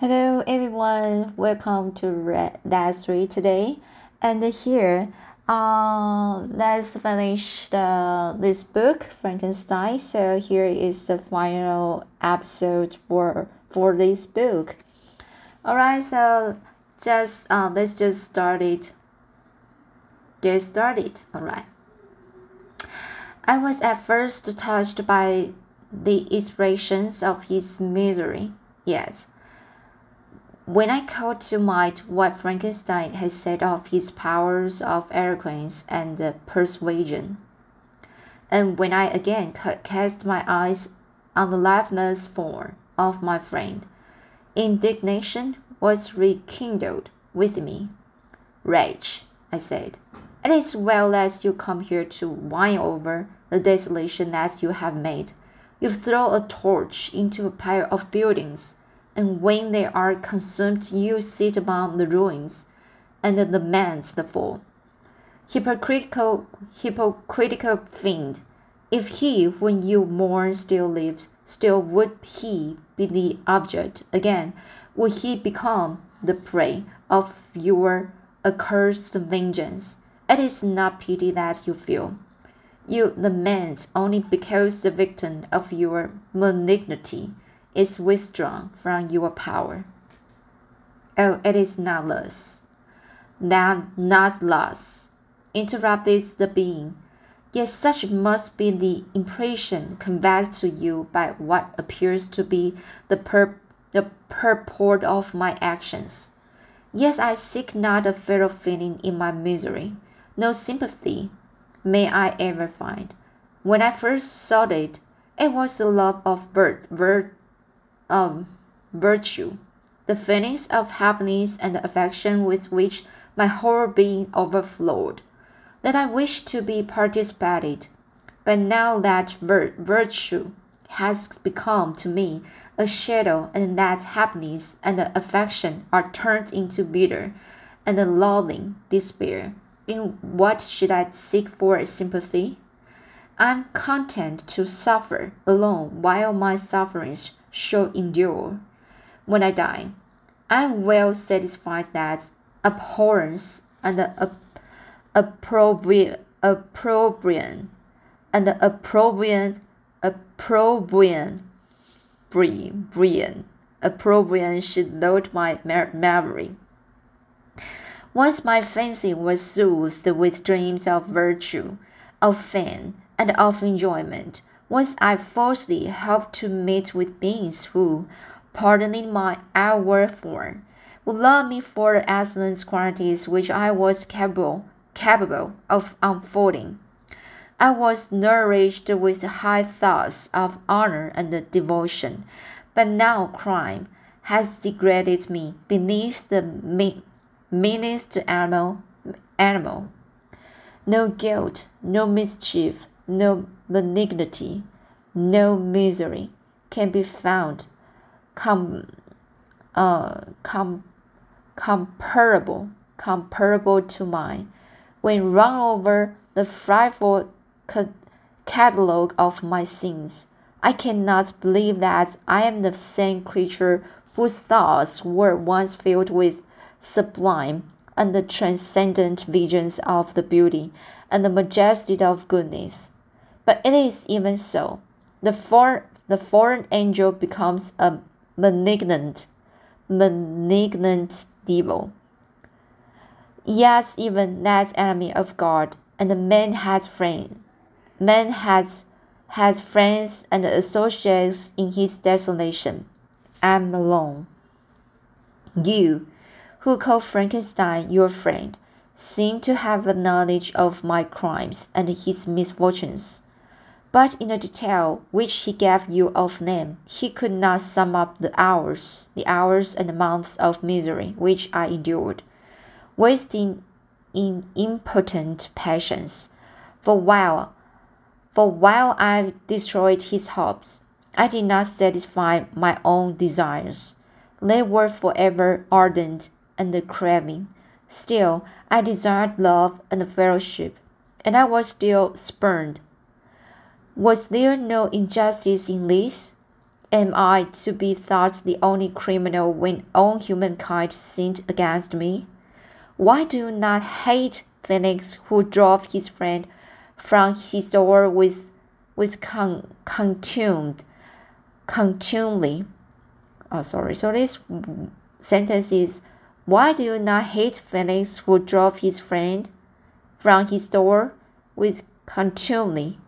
Hello everyone, welcome to Red That's Three today. And here, uh, let's finish the this book Frankenstein. So here is the final episode for for this book. Alright, so just uh, let's just start it. Get started. Alright. I was at first touched by the expressions of his misery. Yes when I called to mind what Frankenstein had said of his powers of eloquence and persuasion, and when I again cast my eyes on the lifeless form of my friend, indignation was rekindled within me. Wretch, I said, it is well that you come here to whine over the desolation that you have made. You throw a torch into a pile of buildings and when they are consumed, you sit among the ruins and lament the fall. Hypocritical, hypocritical fiend! If he, when you mourn, still lives, still would he be the object again? Would he become the prey of your accursed vengeance? It is not pity that you feel. You lament only because the victim of your malignity is withdrawn from your power. Oh, it is not loss. That not loss, interrupted the being. Yet such must be the impression conveyed to you by what appears to be the, pur- the purport of my actions. Yes, I seek not a fellow feeling in my misery, no sympathy may I ever find. When I first sought it, it was the love of vir- vir- of virtue, the feelings of happiness and affection with which my whole being overflowed, that I wished to be participated. But now that vir virtue has become to me a shadow, and that happiness and affection are turned into bitter and loathing despair, in what should I seek for sympathy? I am content to suffer alone while my sufferings shall endure. When I die, I am well satisfied that abhorrence and opprobrium, opprobrium and opprobrium, opprobrium, opprobrium, opprobrium should load my memory. Once my fancy was soothed with dreams of virtue, of fame, and of enjoyment, once I falsely hoped to meet with beings who, pardoning my outward form, would love me for the excellent qualities which I was capable capable of unfolding. I was nourished with high thoughts of honor and devotion, but now crime has degraded me beneath the meanest animal. animal. No guilt, no mischief, no benignity, no misery can be found com, uh, com, comparable comparable to mine. When run over the frightful ca catalogue of my sins, I cannot believe that I am the same creature whose thoughts were once filled with sublime and the transcendent visions of the beauty and the majesty of goodness. But it is even so. The, for, the foreign angel becomes a malignant, malignant devil. Yes, even that enemy of God, and man has friends. Man has has friends and associates in his desolation. I am alone. You, who call Frankenstein your friend, seem to have a knowledge of my crimes and his misfortunes but in the detail which he gave you of them, he could not sum up the hours, the hours and the months of misery which I endured, wasting in impotent passions. For while, for while I destroyed his hopes, I did not satisfy my own desires. They were forever ardent and craving. Still, I desired love and fellowship, and I was still spurned was there no injustice in this? am I to be thought the only criminal when all humankind sinned against me? Why do you not hate Felix who drove his friend from his door with with con- contumely contumely? Oh sorry, so this sentence is why do you not hate Felix who drove his friend from his door with contumely?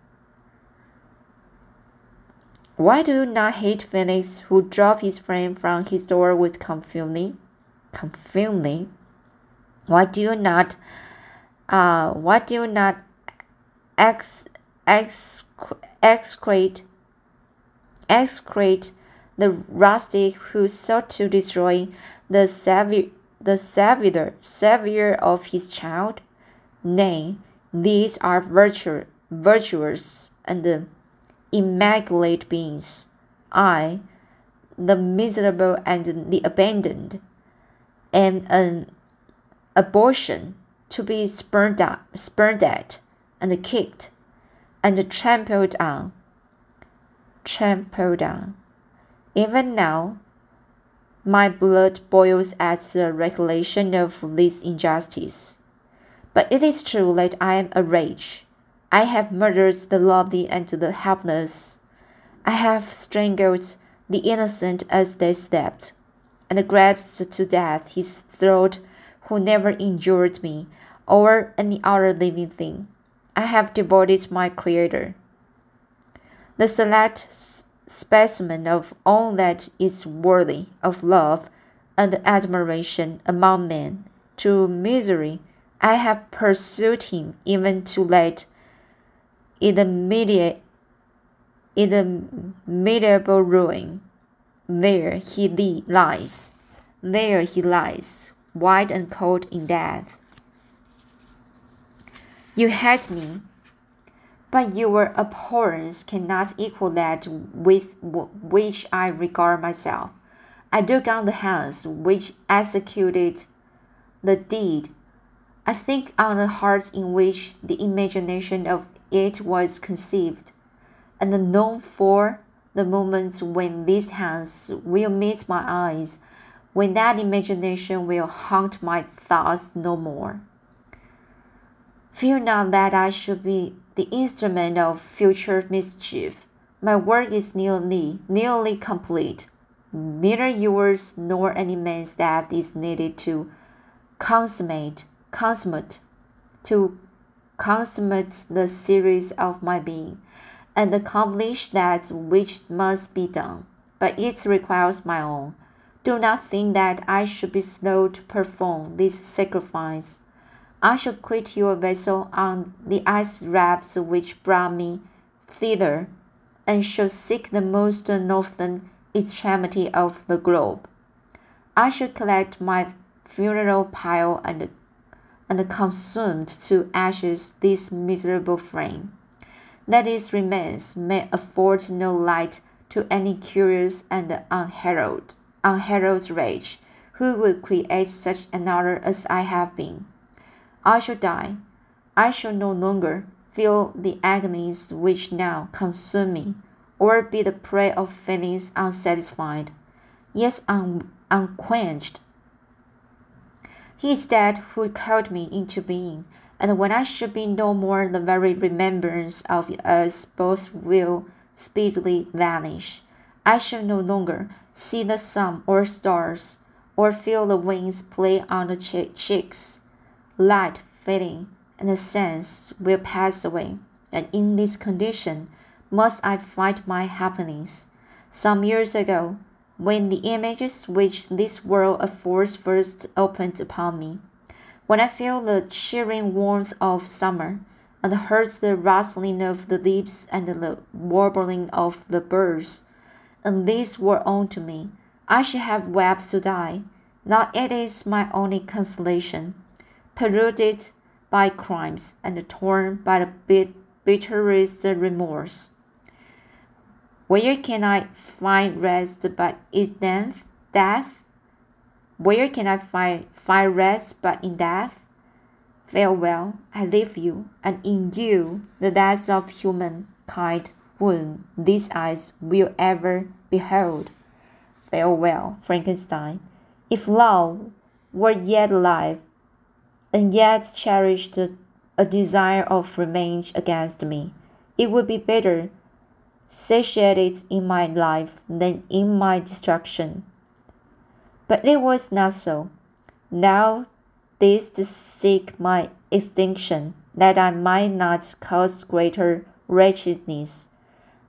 Why do you not hate Felix who drove his friend from his door with contumely? Contumely. Why do you not uh why do you not ex ex excrete excrete the rustic who sought to destroy the savior the savior savior of his child? Nay, these are virtue, virtuous and immaculate beings. I, the miserable and the abandoned, am an abortion to be spurned at, spurned at and kicked and trampled on. Trampled on. Even now, my blood boils at the recollection of this injustice. But it is true that I am a rage I have murdered the lovely and the helpless. I have strangled the innocent as they slept, and grasped to death his throat who never injured me or any other living thing. I have devoted my Creator, the select specimen of all that is worthy of love and admiration among men, to misery. I have pursued him even to let the medieval ruin. There he lies. There he lies, white and cold in death. You hate me, but your abhorrence cannot equal that with which I regard myself. I dug on the hands which executed the deed. I think on the heart in which the imagination of it was conceived, and known for the moment when these hands will meet my eyes, when that imagination will haunt my thoughts no more. Fear not that I should be the instrument of future mischief. My work is nearly, nearly complete. Neither yours nor any man's death is needed to consummate, consummate, to consummate the series of my being, and accomplish that which must be done, but it requires my own. Do not think that I should be slow to perform this sacrifice. I shall quit your vessel on the ice rafts which brought me thither, and shall seek the most northern extremity of the globe. I shall collect my funeral pile and and consumed to ashes this miserable frame. That its remains may afford no light to any curious and unheralded, unheralded rage who would create such another as I have been. I shall die. I shall no longer feel the agonies which now consume me, or be the prey of feelings unsatisfied, yet un- unquenched he is that who called me into being, and when I should be no more, the very remembrance of us both will speedily vanish. I shall no longer see the sun or stars, or feel the wings play on the cheeks. Light fading, and the sense will pass away, and in this condition must I find my happiness. Some years ago, when the images which this world affords first opened upon me, when I feel the cheering warmth of summer, and heard the rustling of the leaves and the warbling of the birds, and these were all to me, I should have wept to die. Now it is my only consolation, polluted by crimes and torn by the bitterest remorse. Where can I find rest but in death? death? Where can I find, find rest but in death? Farewell, I leave you, and in you the death of humankind, whom these eyes will ever Behold, farewell, Frankenstein. If love were yet alive, and yet cherished a desire of revenge against me, it would be better satiated in my life than in my destruction. But it was not so. Now this seek my extinction, that I might not cause greater wretchedness.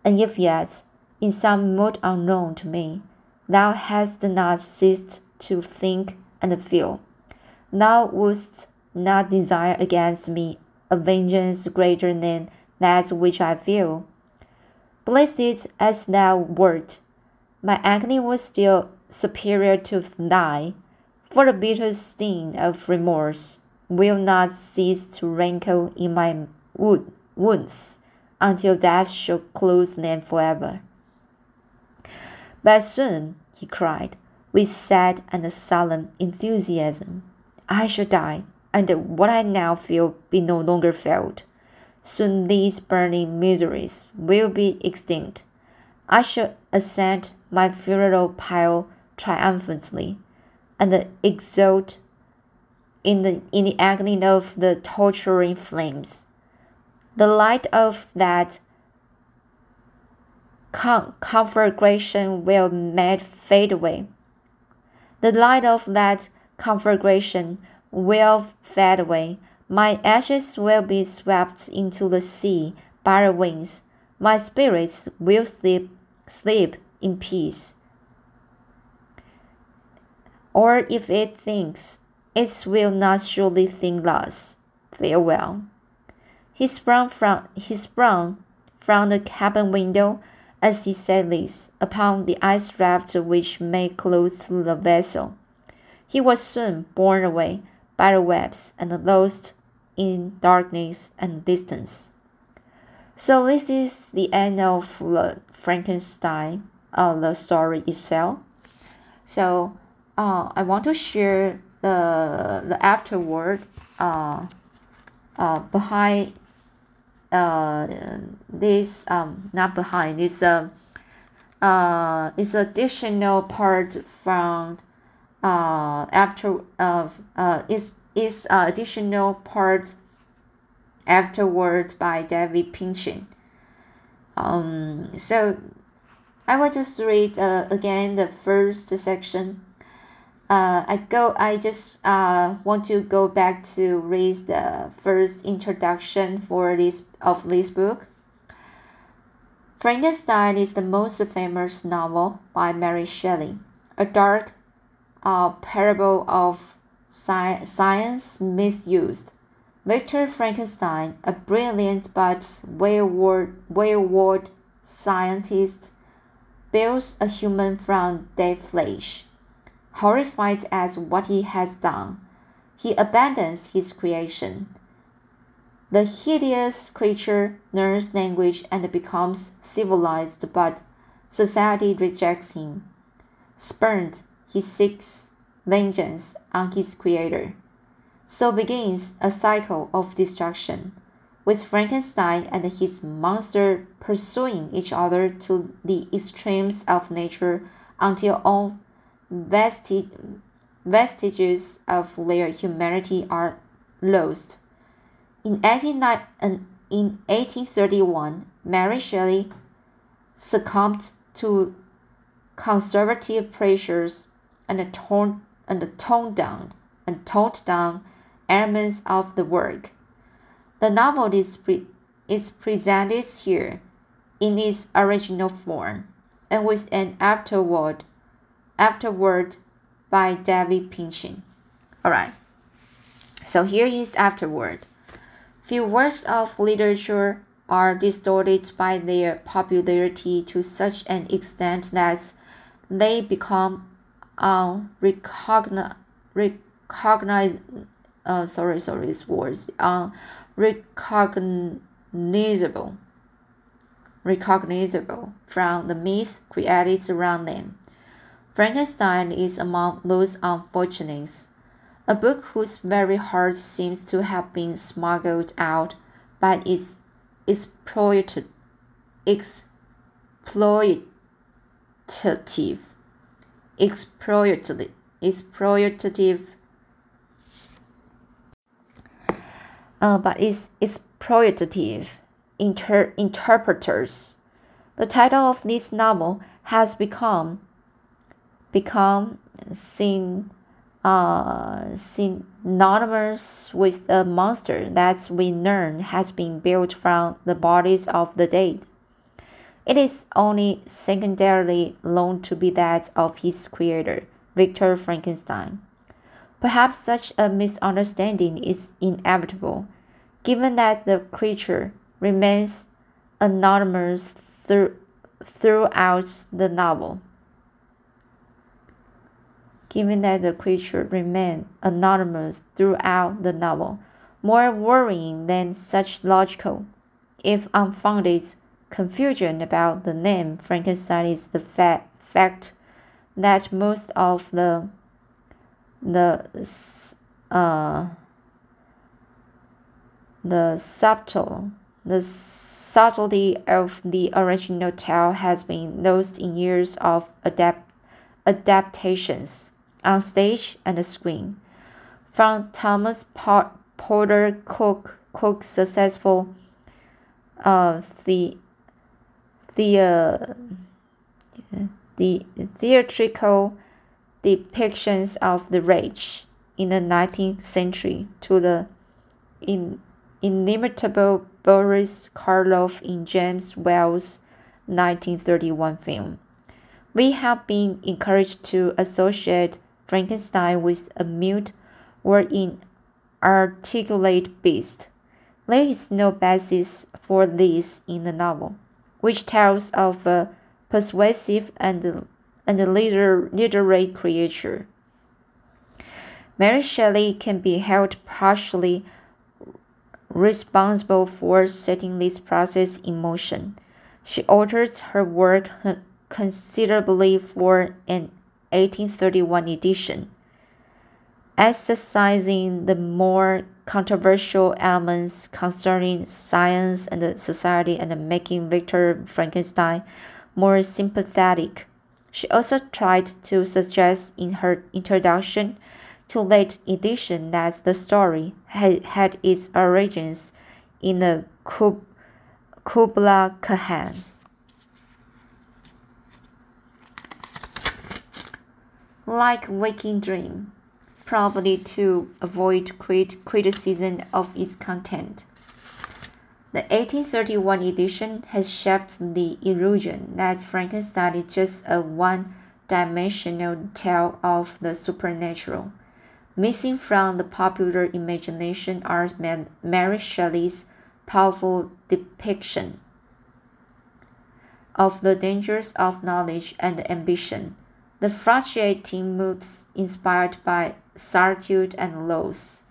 And if yet, in some mode unknown to me, thou hast not ceased to think and feel, thou wouldst not desire against me a vengeance greater than that which I feel. Blessed as thou wert, my agony was still superior to thine, for the bitter sting of remorse will not cease to rankle in my wound, wounds until death shall close them forever. But soon, he cried, with sad and solemn enthusiasm, I shall die, and what I now feel be no longer felt. Soon these burning miseries will be extinct. I shall ascend my funeral pile triumphantly, and exult in the, in the agony of the torturing flames. The light of that con conflagration will made fade away. The light of that conflagration will fade away. My ashes will be swept into the sea by the winds. My spirits will sleep, sleep in peace. Or if it thinks, it will not surely think thus. Farewell. He sprang from he sprang from the cabin window as he said this upon the ice raft which made close to the vessel. He was soon borne away by the waves and lost in darkness and distance. So this is the end of the Frankenstein, uh, the story itself. So uh, I want to share the the afterword uh, uh, behind uh, this um not behind this uh, uh it's additional part from uh after of uh is is uh, additional part afterwards by David Pynchon. Um, so I will just read uh, again the first section. Uh, I go. I just uh, want to go back to read the first introduction for this of this book. Frankenstein is the most famous novel by Mary Shelley, a dark uh, parable of sci science misused. Victor Frankenstein, a brilliant but wayward, wayward scientist, builds a human from dead flesh. Horrified at what he has done, he abandons his creation. The hideous creature learns language and becomes civilized, but society rejects him. Spurned, he seeks vengeance on his creator. So begins a cycle of destruction, with Frankenstein and his monster pursuing each other to the extremes of nature until all vestig vestiges of their humanity are lost. In, 18, in 1831, Mary Shelley succumbed to conservative pressures and torn and toned down and toned down elements of the work. The novel is, pre- is presented here in its original form and with an afterword, afterword by David Pynchon. Alright, so here is afterword. Few works of literature are distorted by their popularity to such an extent that they become on recognize recognize uh sorry sorry words on recognizable recognizable from the myths created around them. Frankenstein is among those unfortunates, a book whose very heart seems to have been smuggled out by its exploited exploitative, exploitative, exploitative. Uh, but it's exploitative inter- interpreters. The title of this novel has become become syn, uh, synonymous with a monster that we learn has been built from the bodies of the dead. It is only secondarily known to be that of his creator, Victor Frankenstein. Perhaps such a misunderstanding is inevitable, given that the creature remains anonymous through, throughout the novel. Given that the creature remains anonymous throughout the novel, more worrying than such logical, if unfounded, confusion about the name Frankenstein is the fa- fact that most of the the uh, the subtle the subtlety of the original tale has been lost in years of adapt adaptations on stage and the screen. From Thomas Potter Cooke Cooke's successful uh, the the uh, the theatrical depictions of the rage in the 19th century to the in, inimitable Boris Karloff in James Whale's 1931 film. We have been encouraged to associate Frankenstein with a mute or inarticulate beast. There is no basis for this in the novel which tells of a persuasive and, and liter, literary creature. Mary Shelley can be held partially responsible for setting this process in motion. She altered her work considerably for an 1831 edition, emphasizing the more controversial elements concerning science and society and making Victor Frankenstein more sympathetic. She also tried to suggest in her introduction to late edition that the story had, had its origins in the Kub, Kubla Khan. Like Waking Dream probably to avoid crit criticism of its content. The 1831 edition has shaped the illusion that Frankenstein is just a one dimensional tale of the supernatural. Missing from the popular imagination are Mary Shelley's powerful depiction of the dangers of knowledge and ambition, the fluctuating moods inspired by solitude and loss,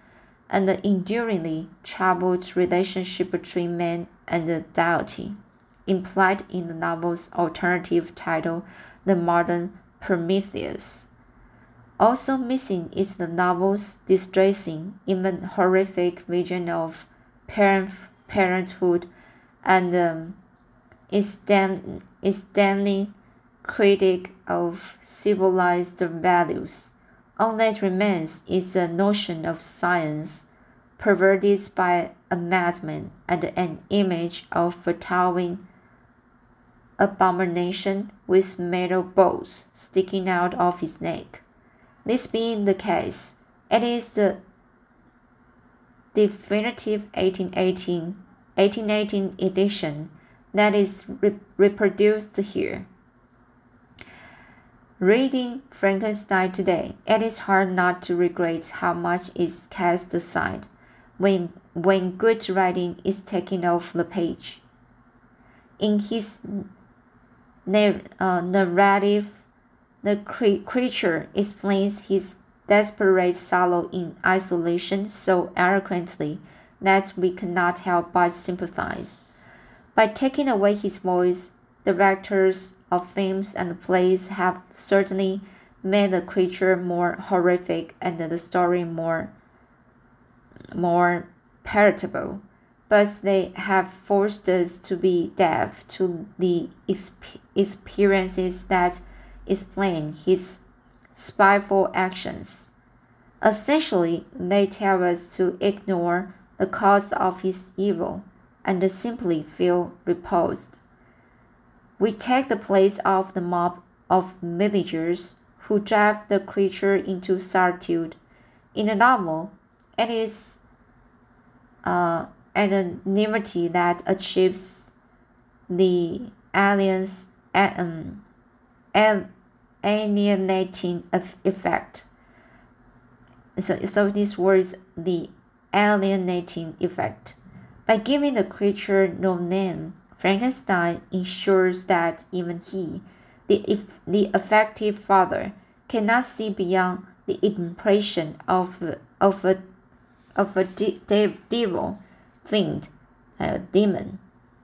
and the enduringly troubled relationship between man and the deity, implied in the novel's alternative title, The Modern Prometheus. Also missing is the novel's distressing, even horrific vision of parent, parenthood and um, its, damn, damning critic of civilized values. All that remains is a notion of science, perverted by a madman and an image of a towering abomination with metal bolts sticking out of his neck. This being the case, it is the definitive 1818, 1818 edition that is re reproduced here. Reading Frankenstein today, it is hard not to regret how much is cast aside when, when good writing is taken off the page. In his uh, narrative, the cre creature explains his desperate sorrow in isolation so eloquently that we cannot help but sympathize. By taking away his voice, the directors of films and plays have certainly made the creature more horrific and the story more more palatable, but they have forced us to be deaf to the experiences that explain his spiteful actions. Essentially, they tell us to ignore the cause of his evil and simply feel repulsed. We take the place of the mob of villagers who drive the creature into solitude. In the novel, it is uh, anonymity that achieves the alien's um, alienating effect. So, so this was the alienating effect. By giving the creature no name, Frankenstein ensures that even he, the, if, the effective father, cannot see beyond the impression of, of a, of a de de devil, fiend, a demon,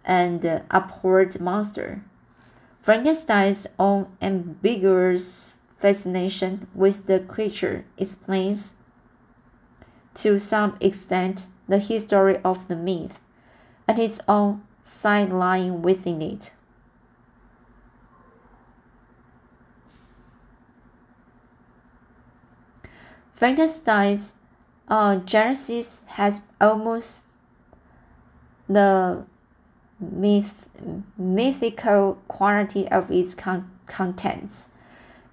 and abhorred monster. Frankenstein's own ambiguous fascination with the creature explains to some extent the history of the myth and his own side lying within it. Frankenstein's uh, genesis has almost the myth, mythical quality of its con contents.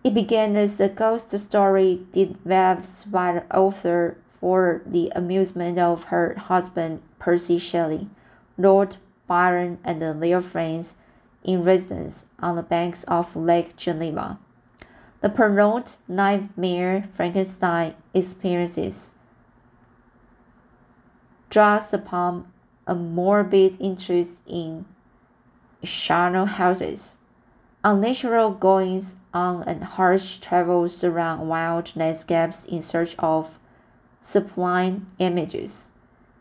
It began as a ghost story developed by the author for the amusement of her husband Percy Shelley, Lord Byron, and their friends in residence on the banks of Lake Geneva. The prolonged nightmare Frankenstein experiences draws upon a morbid interest in charnel houses, unnatural goings on, and harsh travels around wild landscapes in search of sublime images.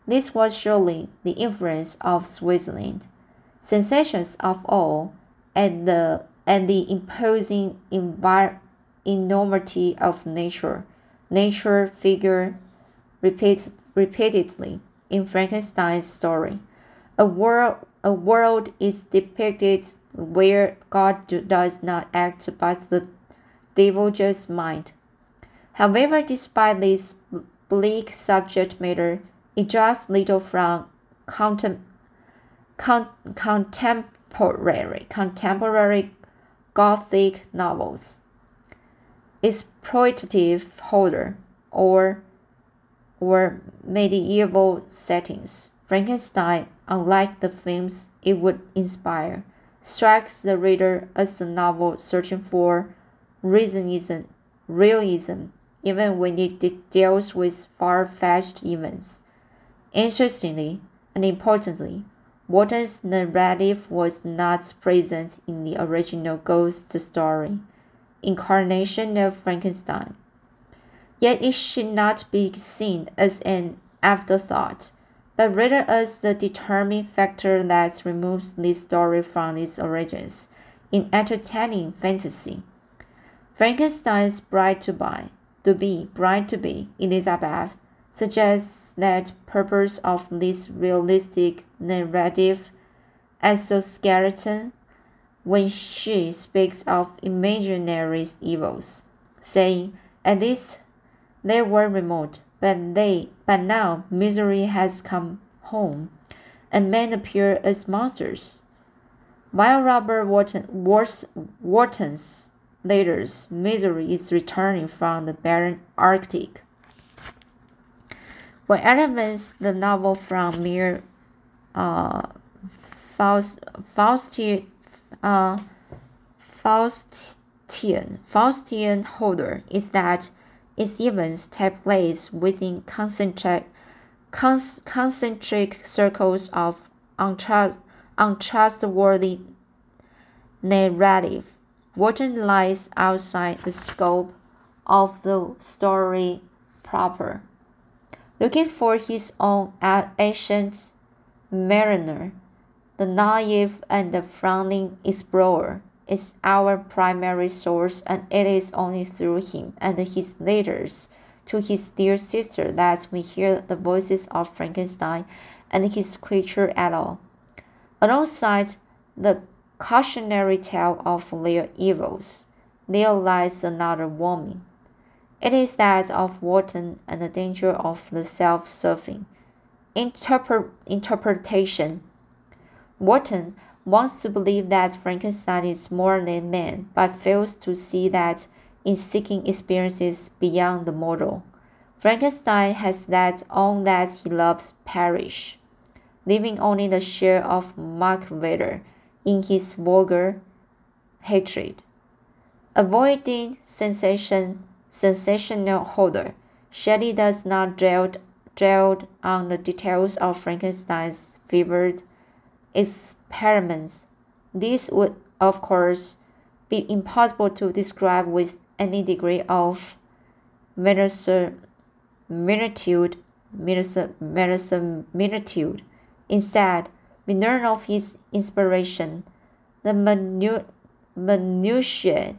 This was surely the influence of Switzerland. Sensations of awe and the and the imposing enormity of nature. Nature figure repeats repeatedly in Frankenstein's story. A world, a world is depicted where God do, does not act but the devil just might. However, despite this bleak subject matter, it draws little from contem, con, contemporary contemporary Gothic novels exploitative horror or or medieval settings. Frankenstein, unlike the films it would inspire, strikes the reader as a novel searching for reasonism, realism, even when it deals with far-fetched events. Interestingly and importantly, Walton's narrative was not present in the original ghost story incarnation of Frankenstein. Yet it should not be seen as an afterthought, but rather as the determining factor that removes this story from its origins in entertaining fantasy. Frankenstein's bride to buy, to be, bride to be, Elizabeth, suggests that purpose of this realistic narrative exoskeleton when she speaks of imaginary evils, saying, At least they were remote, but they but now misery has come home, and men appear as monsters. While Robert Walton, Walton's misery is returning from the barren Arctic. What elevates the novel from mere uh, Faust, Faustian uh, Faustian, Faustian holder is that its events take place within concentric, concentric circles of untrust, untrustworthy narrative. Walton lies outside the scope of the story proper. Looking for his own ancient mariner, the naive and the frowning explorer is our primary source, and it is only through him and his letters to his dear sister that we hear the voices of Frankenstein and his creature at all. Alongside the cautionary tale of their evils, there lies another warning. It is that of Walton and the danger of the self serving interpre- interpretation. Walton wants to believe that Frankenstein is more than man, but fails to see that in seeking experiences beyond the mortal. Frankenstein has let all that he loves perish, leaving only the share of Mark Vader in his vulgar hatred. Avoiding sensation, sensational horror, Shelley does not dwell, dwell on the details of Frankenstein's fevered experiments. This would, of course, be impossible to describe with any degree of verisimilitude. Instead, we learn of his inspiration, the minu minutiae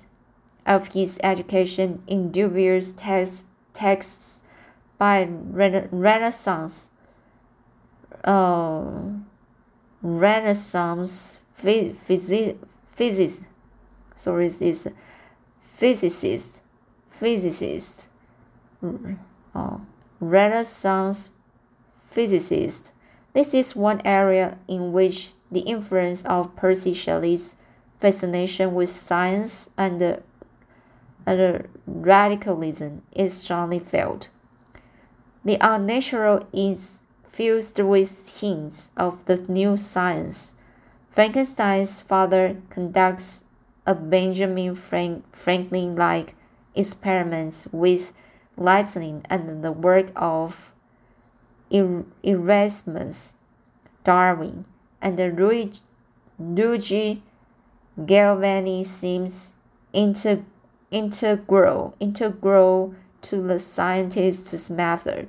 of his education in dubious text, texts by rena Renaissance, uh, Renaissance phys physics, sorry, is physicist, physicist, uh, Renaissance physicist. This is one area in which the influence of Percy Shelley's fascination with science and, and radicalism is strongly felt. The unnatural is fused with hints of the new science. Frankenstein's father conducts a Benjamin Frank Franklin like experiment with lightning and the work of er-, Erasmus, Darwin, and Luigi Galvani seems inter, integral, integral to the scientist's method.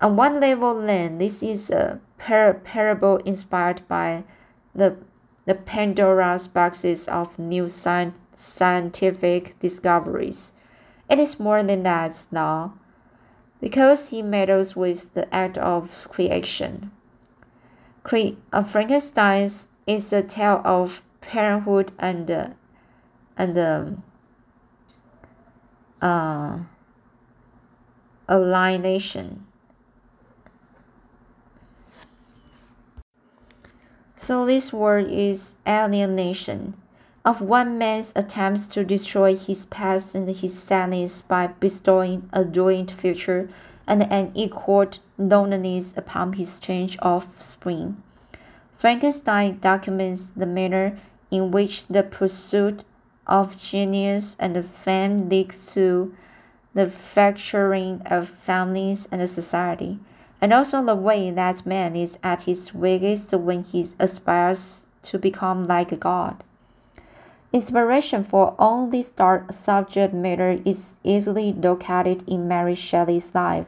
On one level, then, this is a par parable inspired by the, the Pandora's boxes of new sci scientific discoveries. It is more than that now because he meddles with the act of creation. Cre- uh, Frankenstein is a tale of parenthood and uh, and um, uh, alienation. So this word is alienation of one man's attempts to destroy his past and his sadness by bestowing a joint future and an equal loneliness upon his strange offspring. Frankenstein documents the manner in which the pursuit of genius and fame leads to the fracturing of families and society, and also the way that man is at his weakest when he aspires to become like a god. Inspiration for all this dark subject matter is easily located in Mary Shelley's life.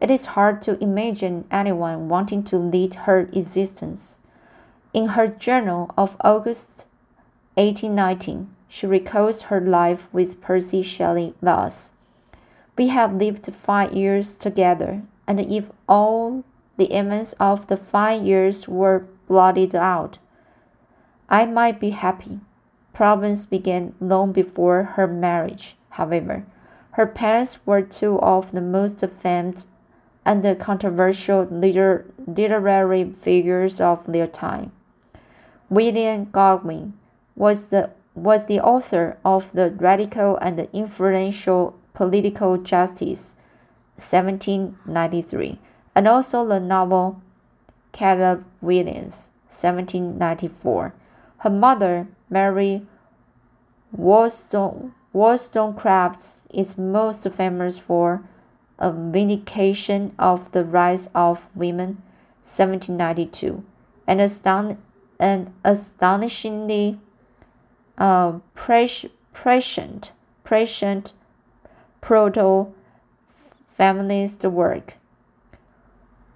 It is hard to imagine anyone wanting to lead her existence. In her journal of August 1819, she recalls her life with Percy Shelley thus We have lived five years together, and if all the events of the five years were blotted out, I might be happy. Problems began long before her marriage, however. Her parents were two of the most famed and controversial liter literary figures of their time. William Godwin was the, was the author of the radical and influential Political Justice, 1793, and also the novel Caleb Williams, 1794. Her mother, Mary Wollstonecraft is most famous for A Vindication of the Rights of Women, 1792, and aston an astonishingly uh, prescient, prescient proto-feminist work.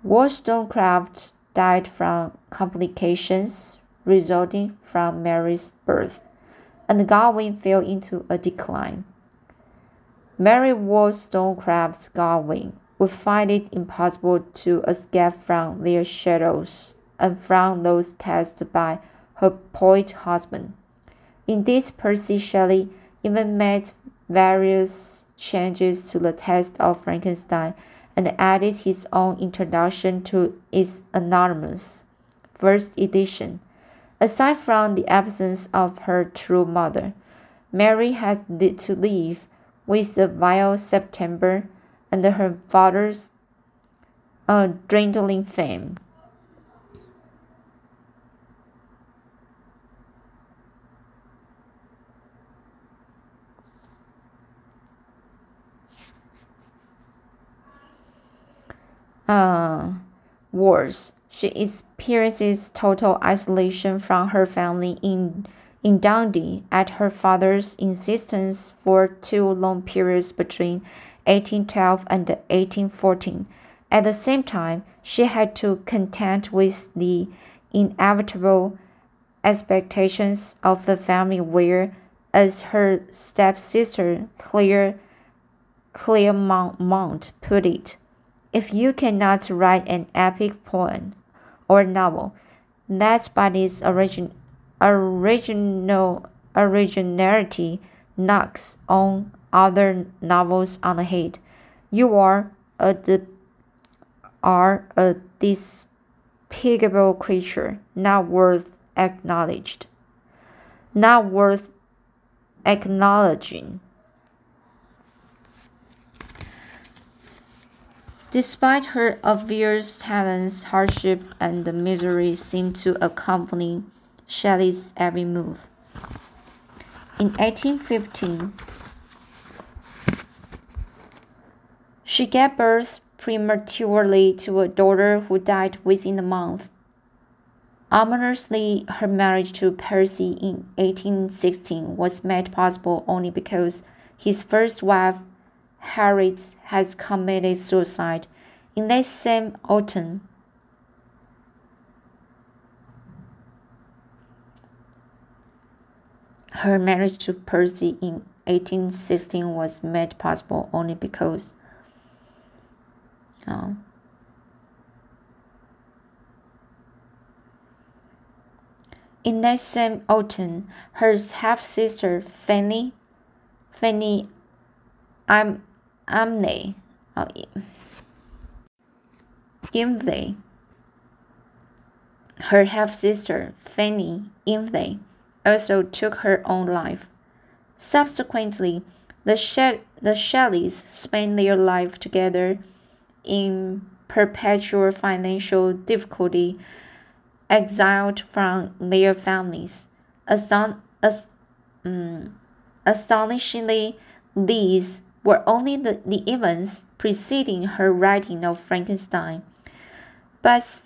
Wollstonecraft died from complications resulting from Mary's birth, and Godwin fell into a decline. Mary Wollstonecraft Godwin would find it impossible to escape from their shadows and from those cast by her poet husband. Indeed, Percy Shelley even made various changes to the text of Frankenstein and added his own introduction to its anonymous first edition. Aside from the absence of her true mother, Mary had to live with the vile September and her father's uh, dwindling fame. Uh, worse, she experiences total isolation from her family in in Dundee at her father's insistence for two long periods between 1812 and 1814. At the same time, she had to contend with the inevitable expectations of the family where, as her stepsister Claire Claire Clairmont put it, if you cannot write an epic poem or novel, that by its origin original originality knocks on other novels on the head. You are a are a despicable creature, not worth acknowledged, not worth acknowledging. Despite her obvious talents, hardship and misery seemed to accompany Shelley's every move. In 1815, she gave birth prematurely to a daughter who died within a month. Ominously, her marriage to Percy in 1816 was made possible only because his first wife, Harriet, had committed suicide in that same autumn. Her marriage to Percy in 1816 was made possible only because uh, in that same autumn, her half sister Fanny, Fanny Am Amney, uh, Imlay, her half sister Fanny Imlay also took her own life. Subsequently, the, she- the Shelleys spent their life together in perpetual financial difficulty, exiled from their families. Aston- as- um, astonishingly, these were only the, the events preceding her writing of Frankenstein. But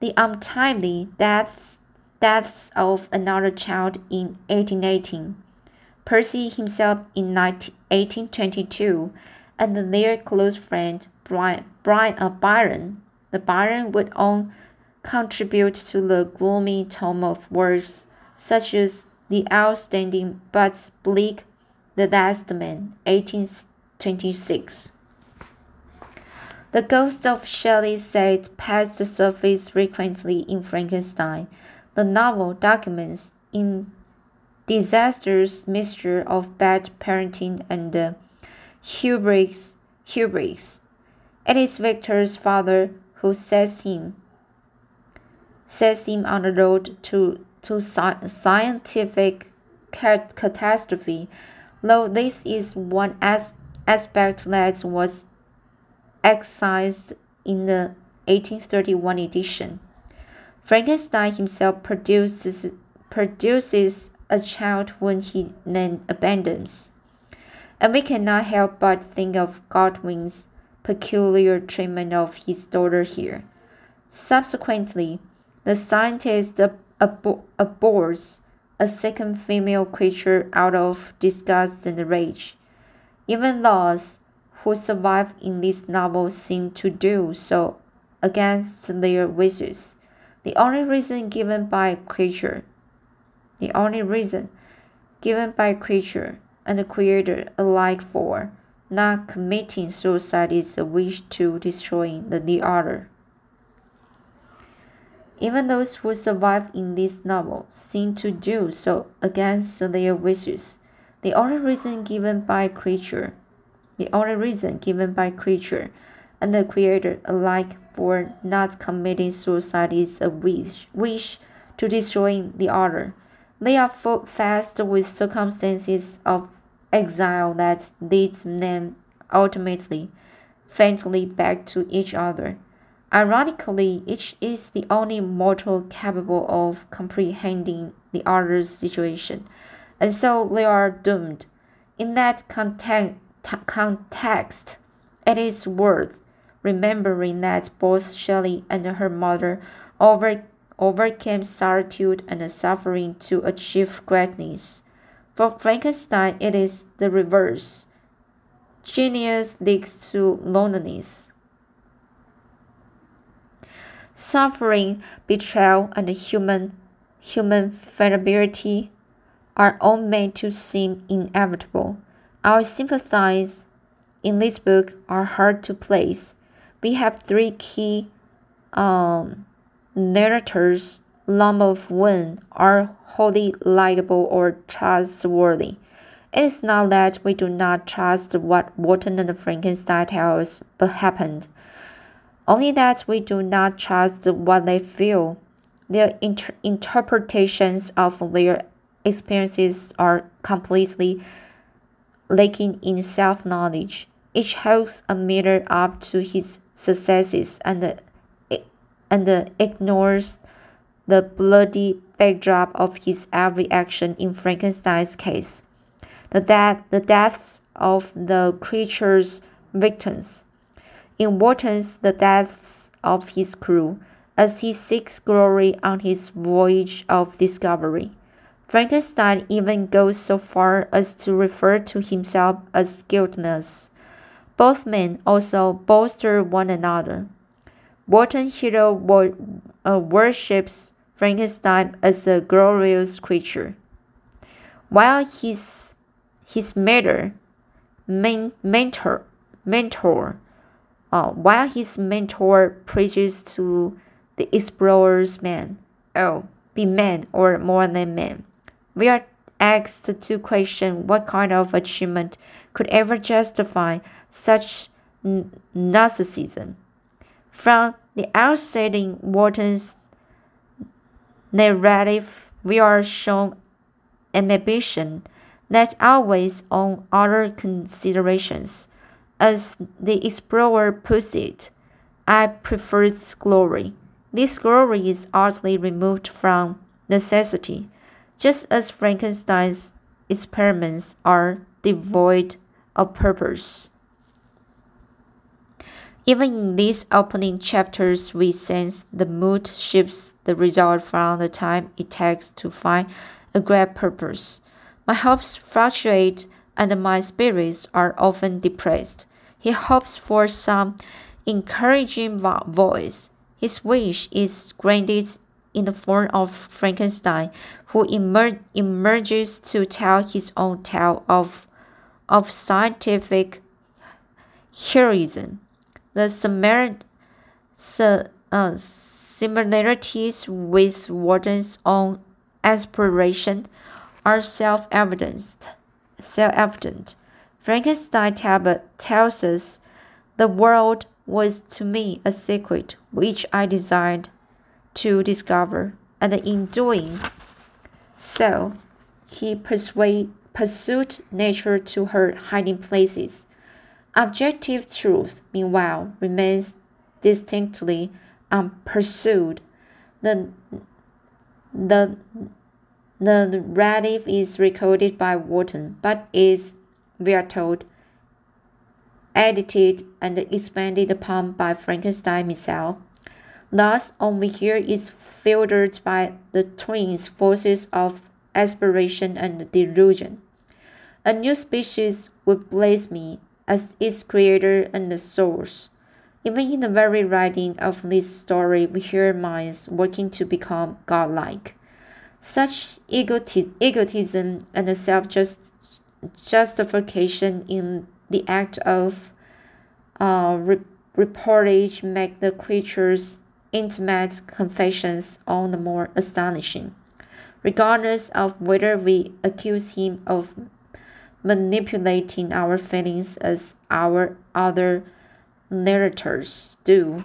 the untimely deaths deaths of another child in 1818, Percy himself in 19, 1822, and their close friend Brian, Brian uh, Byron. The Byron would own contribute to the gloomy tome of works such as The Outstanding but Bleak The Last Man, 1826. The ghost of Shelley said passed the surface frequently in Frankenstein, the novel documents in disastrous mixture of bad parenting and uh, hubris. hubris. It is Victor's father who sets him sets him on the road to to sci scientific cat catastrophe, though this is one as aspect that was excised in the 1831 edition. Frankenstein himself produces, produces a child whom he then abandons. And we cannot help but think of Godwin's peculiar treatment of his daughter here. Subsequently, the scientist ab abhors a second female creature out of disgust and rage. Even those who survive in this novel seem to do so against their wishes. The only reason given by creature, the only reason given by creature and the creator alike for not committing suicide is a wish to destroy the, the other. Even those who survive in this novel seem to do so against their wishes. The only reason given by creature, the only reason given by creature and the creator alike for not committing suicide is a wish, wish to destroy the other. They are fast with circumstances of exile that leads them ultimately, faintly back to each other. Ironically, each is the only mortal capable of comprehending the other's situation, and so they are doomed. In that context, context it is worth remembering that both Shelley and her mother over, overcame solitude and suffering to achieve greatness. For Frankenstein, it is the reverse. Genius leads to loneliness. Suffering, betrayal, and human human fallibility are all made to seem inevitable. Our sympathies in this book are hard to place we have three key um, narrators, none of whom are wholly likable or trustworthy. It is not that we do not trust what Walton and Frankenstein tell us but happened, only that we do not trust what they feel. Their inter interpretations of their experiences are completely lacking in self knowledge. Each holds a mirror up to his successes and, and ignores the bloody backdrop of his every action in Frankenstein's case. The, death, the deaths of the creature's victims. In Walton's, the deaths of his crew, as he seeks glory on his voyage of discovery. Frankenstein even goes so far as to refer to himself as guiltless. Both men also bolster one another. Walton hero wor uh, worships Frankenstein as a glorious creature, while his his mentor, men, mentor, mentor, uh, while his mentor preaches to the explorer's man, oh, be man or more than man. We are asked to question what kind of achievement could ever justify such narcissism. From the outset in Walton's narrative, we are shown ambition that always on other considerations. As the explorer puts it, I prefer glory. This glory is utterly removed from necessity, just as Frankenstein's experiments are devoid of purpose. Even in these opening chapters, we sense the mood shifts the result from the time it takes to find a great purpose. My hopes fluctuate and my spirits are often depressed. He hopes for some encouraging voice. His wish is granted in the form of Frankenstein, who emer emerges to tell his own tale of, of scientific heroism. The uh, similarities with Walton's own aspiration are self-evident. Self-evident. Frankenstein tells us the world was to me a secret which I desired to discover, and in doing so, he persuade, pursued nature to her hiding places Objective truth, meanwhile, remains distinctly unpursued. The, the, the narrative is recorded by Walton, but is, we are told, edited and expanded upon by Frankenstein himself. Thus, we hear is filtered by the twins' forces of aspiration and delusion. A new species would blaze me as its creator and the source. Even in the very writing of this story, we hear minds working to become godlike. Such egotism and self justification in the act of uh, re reportage make the creature's intimate confessions all the more astonishing. Regardless of whether we accuse him of manipulating our feelings as our other narrators do.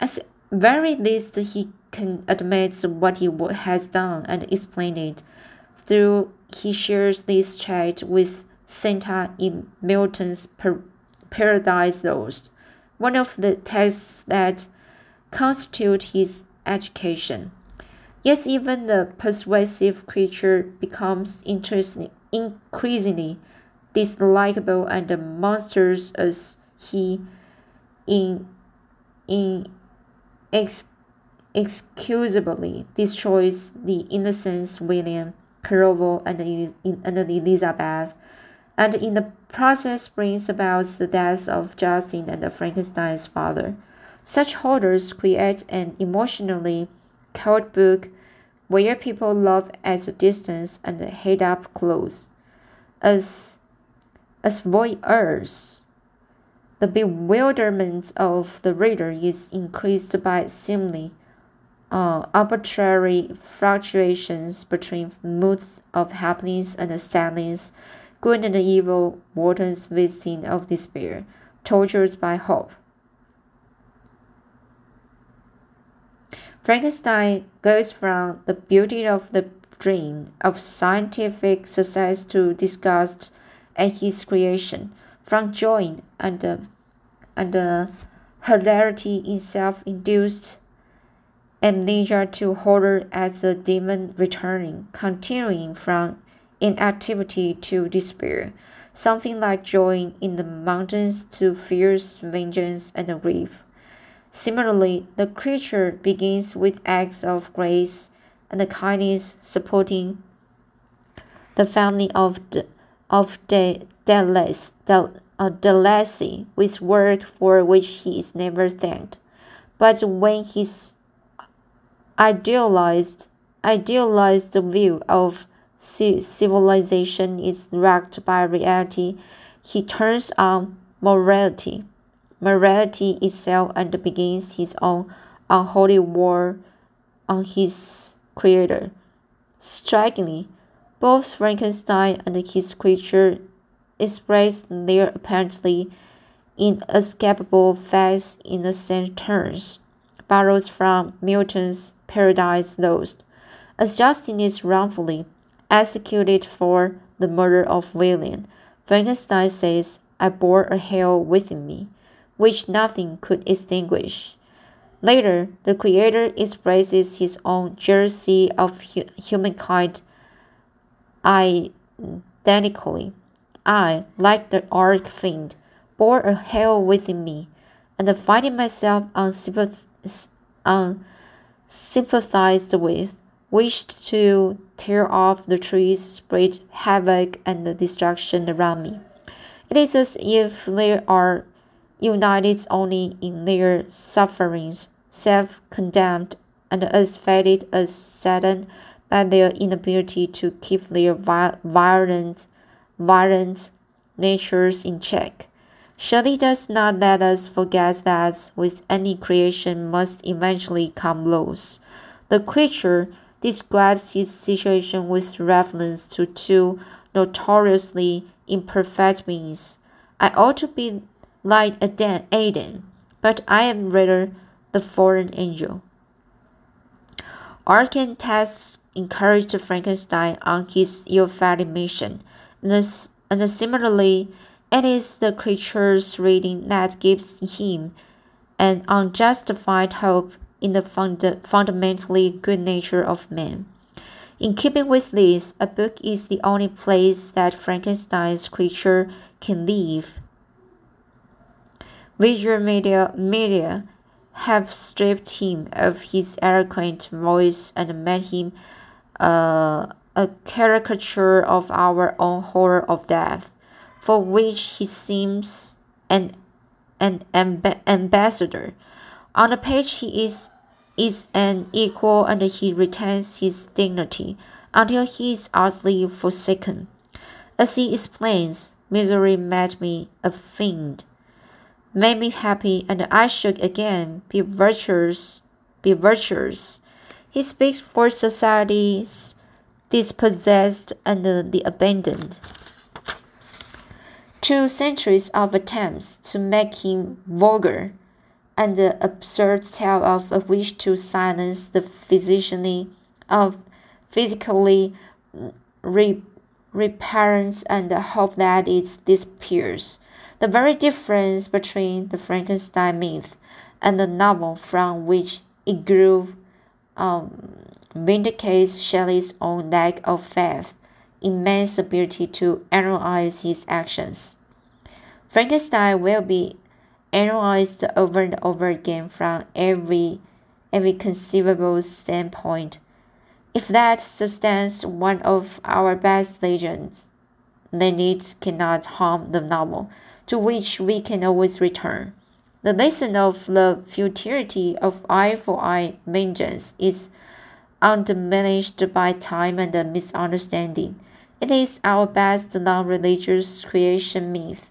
At very least, he can admit what he has done and explain it. Through he shares this trait with Satan in Milton's Paradise Lost, one of the texts that constitute his education. Yes, even the persuasive creature becomes increasingly dislikable and monstrous as he in, in ex, excusably destroys the innocents William, Clerval, and, and Elizabeth, and in the process brings about the death of Justine and Frankenstein's father. Such holders create an emotionally cold book where people love at a distance and hate up close. As, as voyeurs, the bewilderment of the reader is increased by seemingly uh, arbitrary fluctuations between moods of happiness and sadness, good and evil, Walton's visiting of despair, tortured by hope. Frankenstein goes from the beauty of the dream of scientific success to disgust at his creation, from joy and, uh, and uh, hilarity in self induced amnesia to horror at the demon returning, continuing from inactivity to despair, something like joy in the mountains to fierce vengeance and grief. Similarly, the creature begins with acts of grace and kindness supporting the family of the, of De, Delas, De, uh, De Lacey with work for which he is never thanked. But when his idealized idealized view of civilization is wrecked by reality, he turns on morality morality itself and begins his own unholy war on his creator. Strikingly, both Frankenstein and his creature express their apparently inescapable facts in the same terms, borrowed from Milton's Paradise Lost. As Justine is wrongfully executed for the murder of William, Frankenstein says, I bore a hell within me which nothing could extinguish. Later, the Creator expresses his own jealousy of hu humankind identically. I, like the arch fiend, bore a hell within me, and finding myself unsympathized with, wished to tear off the trees, spread havoc and destruction around me. It is as if there are united only in their sufferings, self condemned, and as fated as saddened by their inability to keep their violent, violent natures in check. Shelley does not let us forget that with any creation must eventually come loss. The creature describes his situation with reference to two notoriously imperfect beings. I ought to be like Adam, but I am rather the fallen angel. Arcane tests encouraged Frankenstein on his ill-fated mission, and, and similarly, it is the creature's reading that gives him an unjustified hope in the fund fundamentally good nature of man. In keeping with this, a book is the only place that Frankenstein's creature can live Visual media, media have stripped him of his eloquent voice and made him uh, a caricature of our own horror of death, for which he seems an, an amb- ambassador. On the page, he is, is an equal and he retains his dignity until he is utterly forsaken. As he explains, misery made me a fiend made me happy, and I should again be virtuous. Be virtuous. He speaks for societies dispossessed and the abandoned. Two centuries of attempts to make him vulgar, and the absurd tale of a wish to silence the physically of physically re, reparents and the hope that it disappears. The very difference between the Frankenstein myth and the novel from which it grew um, vindicates Shelley's own lack of faith in man's ability to analyze his actions. Frankenstein will be analyzed over and over again from every every conceivable standpoint. If that sustains one of our best legends, then it cannot harm the novel, to which we can always return. The lesson of the futility of eye for eye vengeance is undiminished by time and misunderstanding. It is our best non religious creation myth.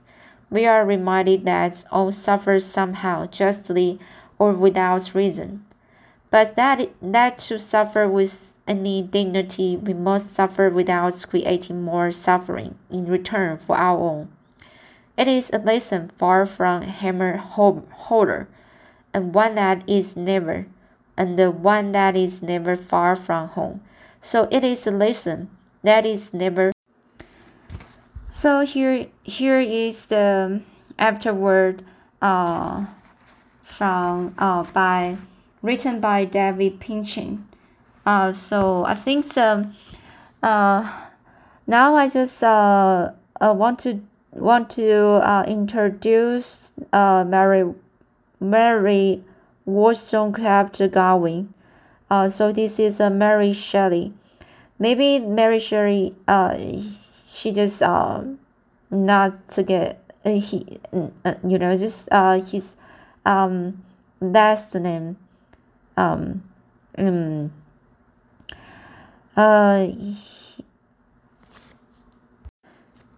We are reminded that all suffer somehow, justly or without reason. But that, that to suffer with any dignity, we must suffer without creating more suffering in return for our own. It is a lesson far from hammer holder, and one that is never, and the one that is never far from home. So it is a lesson that is never. So here, here is the afterword, uh, from uh by written by David Pynchon. Uh, so I think the, uh, now I just uh, uh want to want to uh, introduce uh, Mary Mary Wollstonecraft Godwin. Uh, so this is uh, Mary Shelley. Maybe Mary Shelley uh, she just uh, not to get uh, he uh, you know just uh, his um last name um um uh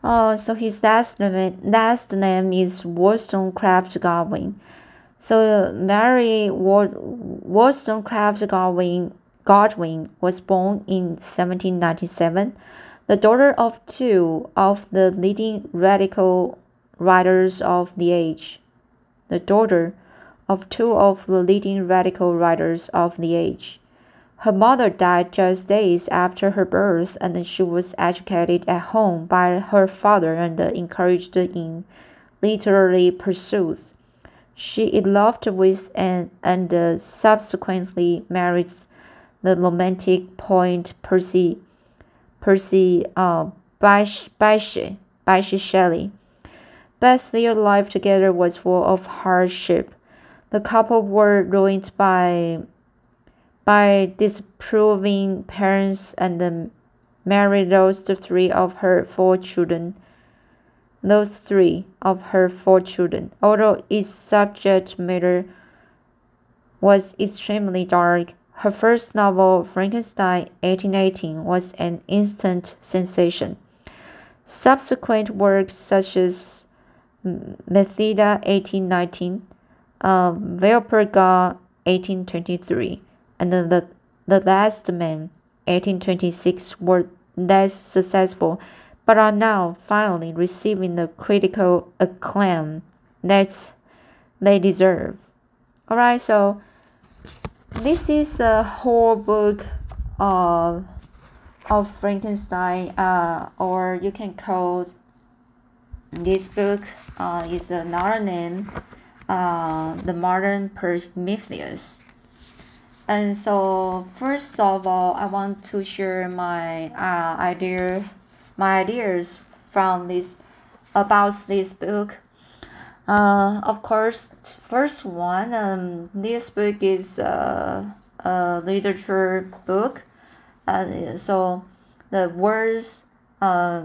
Oh, so his last name, last name is Wollstonecraft Godwin. So Mary Wollstonecraft Godwin, Godwin was born in 1797, the daughter of two of the leading radical writers of the age. The daughter of two of the leading radical writers of the age. Her mother died just days after her birth, and she was educated at home by her father and encouraged in literary pursuits. She eloped with and, and subsequently married the romantic poet Percy Percy uh, Bysshe, Bysshe, Bysshe Shelley. But their life together was full of hardship. The couple were ruined by by disapproving parents and married those three of her four children. Those three of her four children, although its subject matter was extremely dark, her first novel, Frankenstein 1818, was an instant sensation. Subsequent works such as Mathilda 1819, uh, Valperga 1823, and the, the Last men, 1826, were less successful, but are now finally receiving the critical acclaim that they deserve. Alright, so this is a whole book of of Frankenstein, uh, or you can call this book uh, is another name, uh, the modern Prometheus. And so, first of all, I want to share my uh, idea, my ideas from this about this book. Uh, of course, first one, um, this book is a, a literature book. Uh, so the words uh,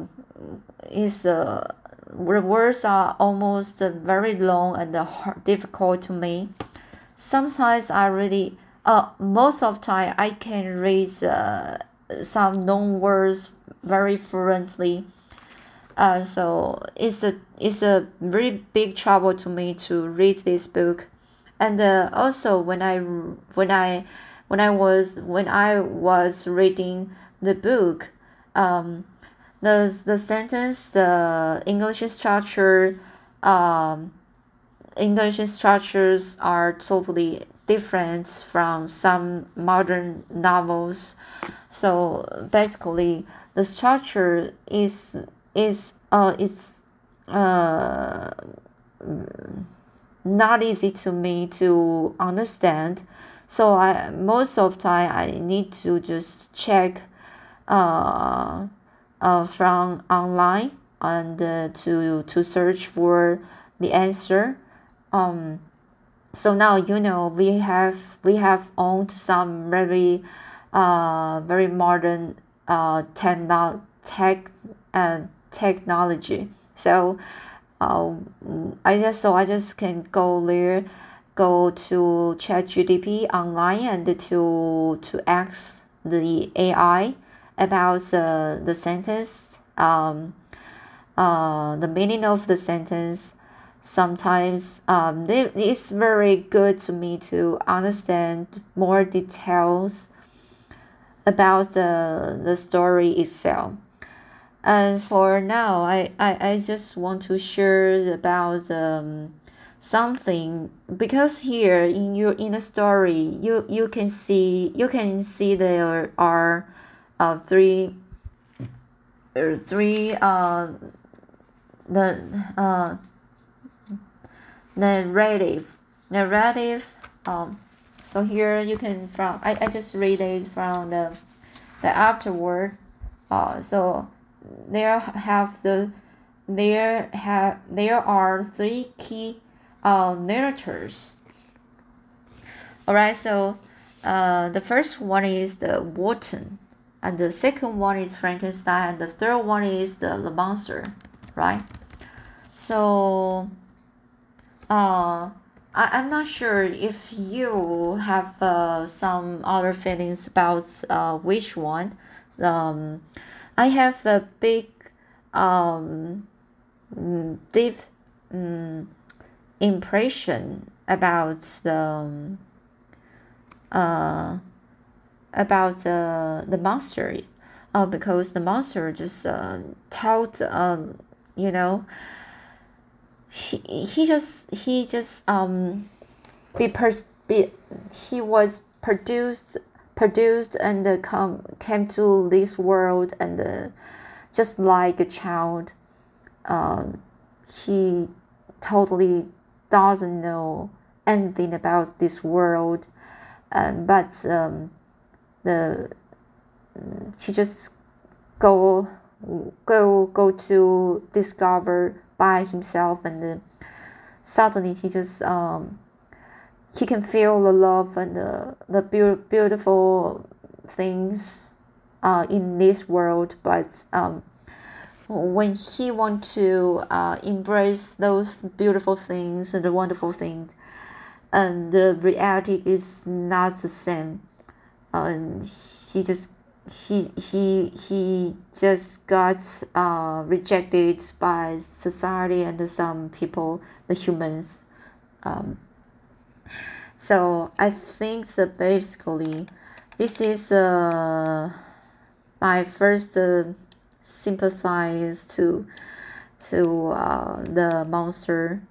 is uh, the words are almost very long and difficult to me. Sometimes I really uh, most of time I can read uh, some known words very fluently. Uh, so it's a it's a very big trouble to me to read this book, and uh, also when I when I when I was when I was reading the book, um, the the sentence the English structure um English structures are totally different from some modern novels. So basically, the structure is is uh is uh not easy to me to understand. So I most of time I need to just check uh, uh from online and uh, to to search for the answer um so now you know we have we have owned some very uh very modern uh techno tech and uh, technology. So uh, I just so I just can go there go to ChatGPT online and to to ask the AI about the the sentence um uh the meaning of the sentence sometimes um, it's very good to me to understand more details about the, the story itself. And for now, I, I, I just want to share about um, something because here in your in the story you you can see you can see there are uh, three uh, three uh the uh narrative narrative um so here you can from I, I just read it from the the afterword uh so there have the there have there are three key uh narrators. All right so uh the first one is the Walton and the second one is Frankenstein and the third one is the, the monster right? So uh, I, I'm not sure if you have uh, some other feelings about uh, which one. Um, I have a big, um, deep um, impression about the um, uh, about the the monster, uh, because the monster just uh, told um, you know he he just he just um be pers be he was produced produced and uh, come came to this world and uh, just like a child. Um he totally doesn't know anything about this world. Um, but um, the he just go go go to discover by himself and uh, suddenly he just um he can feel the love and the, the be- beautiful things uh, in this world but um, when he want to uh, embrace those beautiful things and the wonderful things and the reality is not the same and he just he he he just got uh, rejected by society and some people, the humans. Um, so I think that basically, this is uh, my first uh, sympathize to to uh, the monster.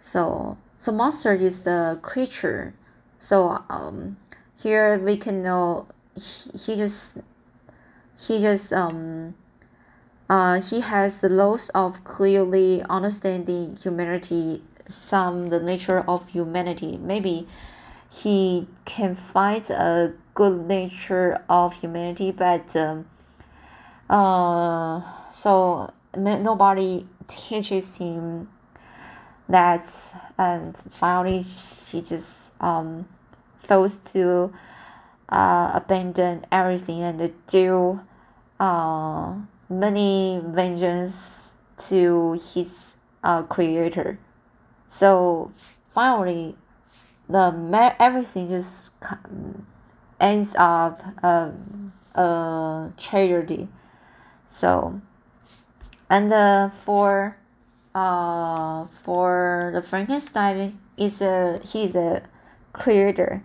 So so monster is the creature. So um, here we can know he, just he just um uh he has the loss of clearly understanding humanity some the nature of humanity. Maybe he can find a good nature of humanity but um, uh so nobody teaches him that and finally she just um forced to uh, abandon everything and do uh, many vengeance to his uh, creator. So finally, the everything just ends up a, a tragedy. So, and uh, for uh for the Frankenstein is a he's a creator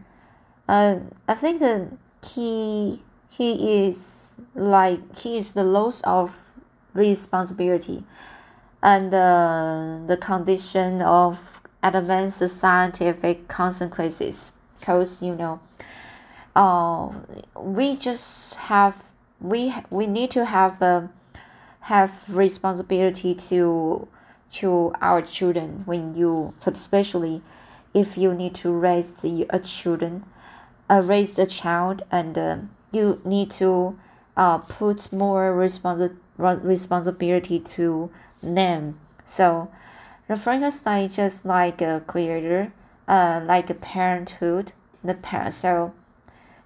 uh, I think that he he is like he is the loss of responsibility and uh, the condition of advanced scientific consequences. Because you know uh, we just have we we need to have a have responsibility to to our children. When you especially if you need to raise a children uh, raise a child and uh, you need to uh, put more responsi- responsibility to them. So the frankenstein is just like a creator uh, like a parenthood the parent so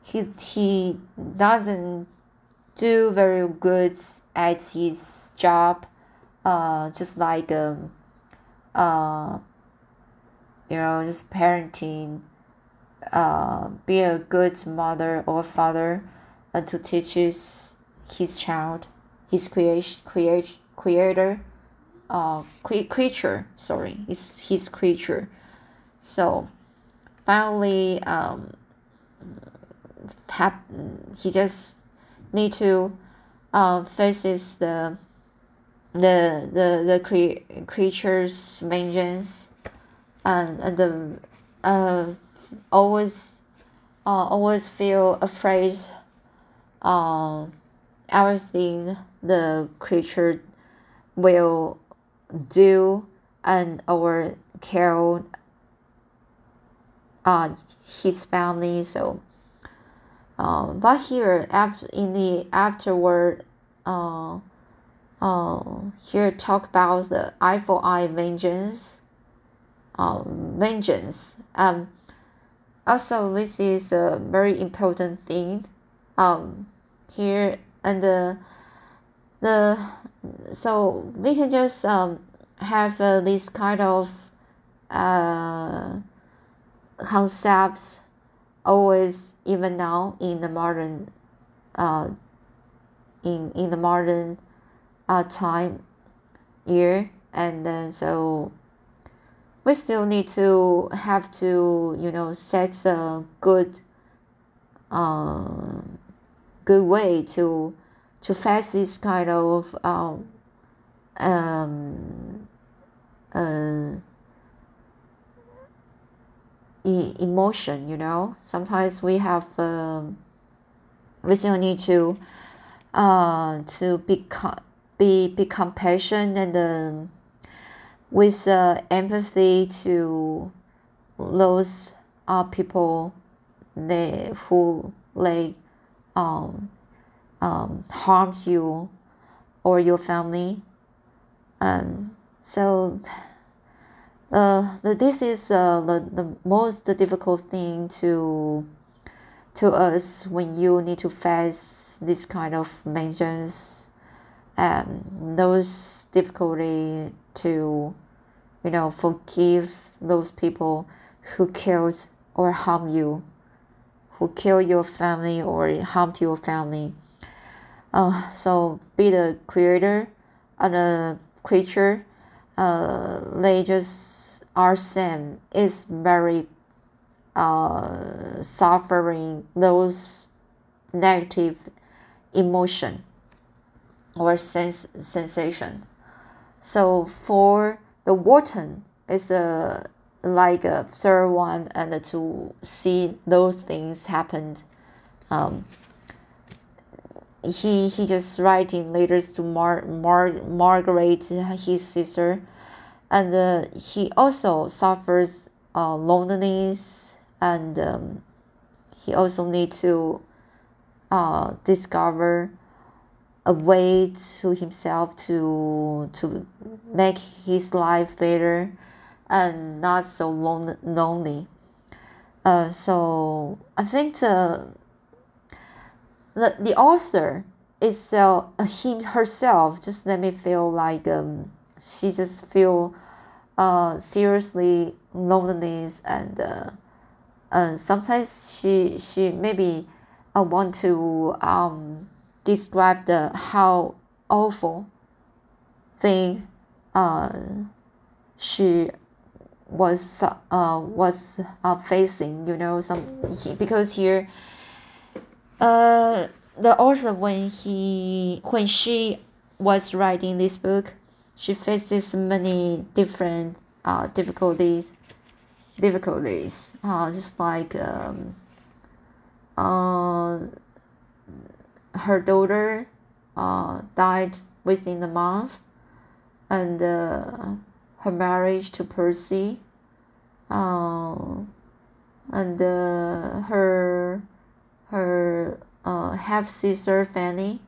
he he doesn't do very good at his job uh just like um uh you know just parenting uh be a good mother or father uh, to teach his his child his creation create creator uh cre- creature sorry is his creature. So finally um have he just need to uh, faces the the the the cre- creature's vengeance and, and the uh always uh always feel afraid uh everything the creature will do and or kill uh his family so um, but here after in the afterward uh, uh, here talk about the eye for eye vengeance um, vengeance um, also this is a very important thing um, here and the the so we can just um, have uh, this kind of uh, concepts always even now in the modern uh, in in the modern uh, time year. And then so we still need to have to you know set a good uh, good way to to face this kind of um, um, uh, emotion you know? Sometimes we have um, we still need to uh, to be be be compassion and um, with uh, empathy to those uh, people they who like um, um, harms you or your family. Um, so uh, this is uh, the, the most difficult thing to to us when you need to face this kind of measures and those difficulty to you know forgive those people who killed or harmed you who killed your family or harmed your family uh, so be the creator and a creature uh, they just are same is very uh, suffering those negative emotion or sense sensation. So for the Walton it's a like a third one and to see those things happened. Um, he he just writing letters to Mar, Mar Margaret his sister and uh, he also suffers uh, loneliness and um, he also needs to uh, discover a way to himself to to make his life better and not so lon- lonely. Uh, so I think the the, the author is uh, him herself just let me feel like um, she just feel uh, seriously loneliness and uh, uh, sometimes she she maybe uh, want to um, describe the how awful thing uh, she was uh, was uh, facing you know some he, because here uh, the author when he when she was writing this book, she faces many different uh, difficulties. Difficulties, uh, just like um, uh, her daughter uh, died within the month, and uh, her marriage to Percy, uh, and uh, her her uh, half sister Fanny,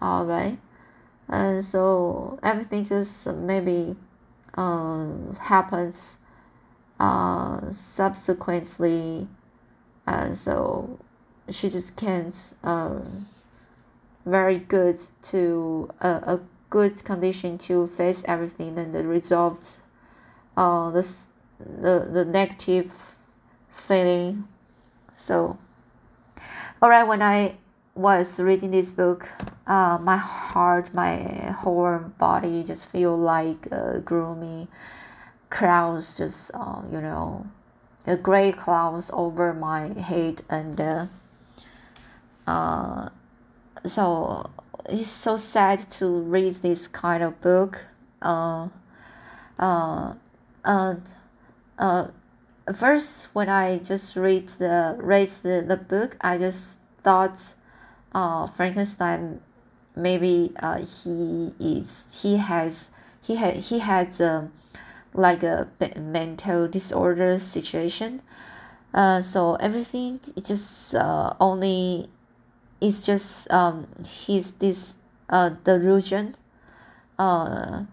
all right, and so everything just maybe um, happens uh, subsequently, and so she just can't um, very good to a, a good condition to face everything and the results uh this the the negative feeling. So all right when i was reading this book uh my heart my whole body just feel like uh, gloomy. Clouds just uh, you know the gray clouds over my head and uh, uh so it's so sad to read this kind of book. Uh, uh, uh, uh, first when I just read the read the, the book, I just thought, uh, Frankenstein, maybe uh he is he has he had he had um, like a mental disorder situation. Uh, so everything just uh, only it's just um he's this uh delusion uh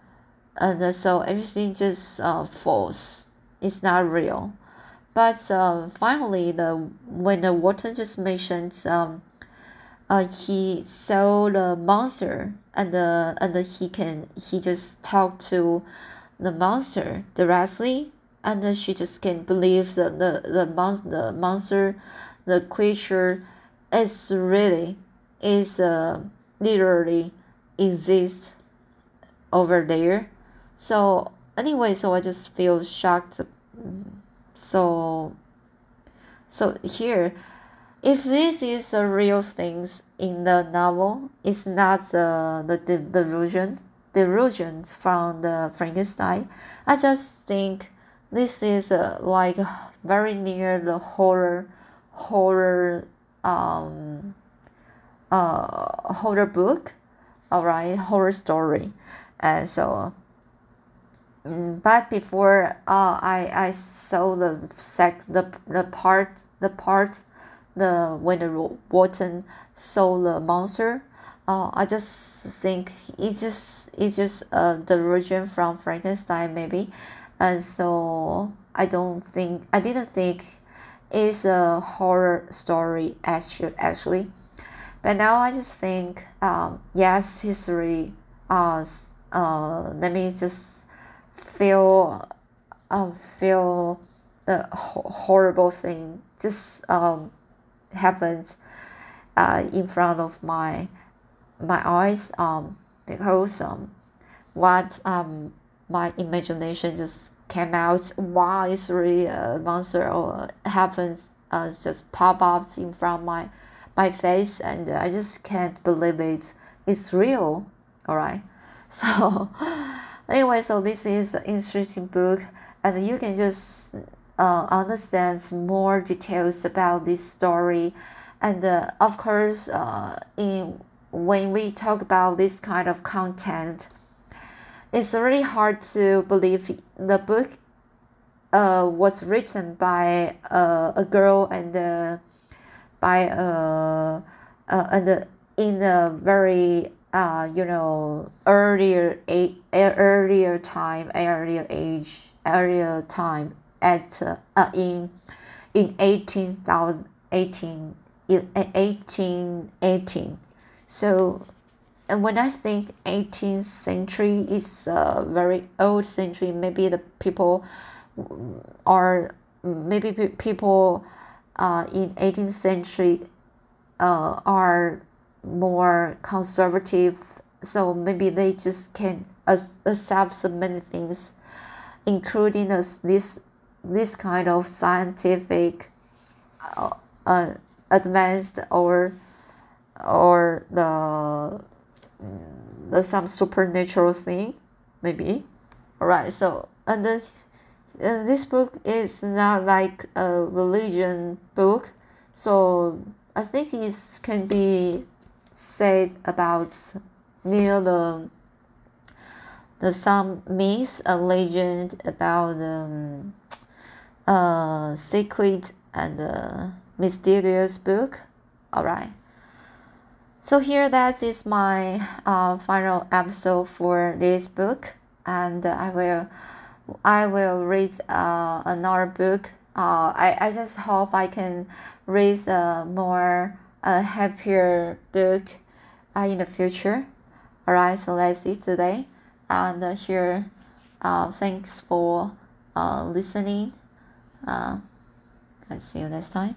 and so everything just uh false it's not real. But uh, finally the when the Walton just mentioned um uh, he saw the monster and uh, and he can he just talk to the monster directly and she just can't believe the the the, mon- the monster the creature it's really is uh, literally exists over there. So anyway so i just feel shocked. So so here if this is a real things in the novel it's not uh, the, the delusion delusion from the frankenstein. I just think this is uh, like very near the horror horror um, uh, horror book, all right, horror story, and so. Mm, but before uh, I I saw the sec the the part the part the when the Walton saw the monster, uh, I just think it's just it's just the origin from Frankenstein maybe, and so I don't think I didn't think is a horror story as should actually. But now i just think um, yes history uh, uh, let me just feel uh, feel the ho- horrible thing just um, happens uh, in front of my my eyes um, because um, what um, my imagination just came out wow it's really a monster or happens uh, just pop up in front of my my face and I just can't believe it. It's real all right so anyway so this is an interesting book and you can just uh, understand more details about this story. And uh, of course uh, in when we talk about this kind of content it's really hard to believe the book uh, was written by uh, a girl and uh, by a, uh, uh, and in a very uh, you know earlier a, earlier time earlier age earlier time at uh, uh in in 18,000 18 in 1818 so and when I think 18th century is a very old century, maybe the people are maybe people uh, in 18th century uh, are more conservative, so maybe they just can accept so many things, including this this, kind of scientific uh, uh, advanced or or the the some supernatural thing, maybe. Alright, so and the, uh, this book is not like a religion book, so I think it can be said about near the the some myths, a legend about um, uh, secret and uh, mysterious book. All right. So here that is my uh, final episode for this book, and I will I will read uh, another book. Uh, I, I just hope I can read a more uh, happier book uh, in the future. Alright, so that's it today. And uh, here, uh, thanks for uh, listening. Uh, I'll see you next time.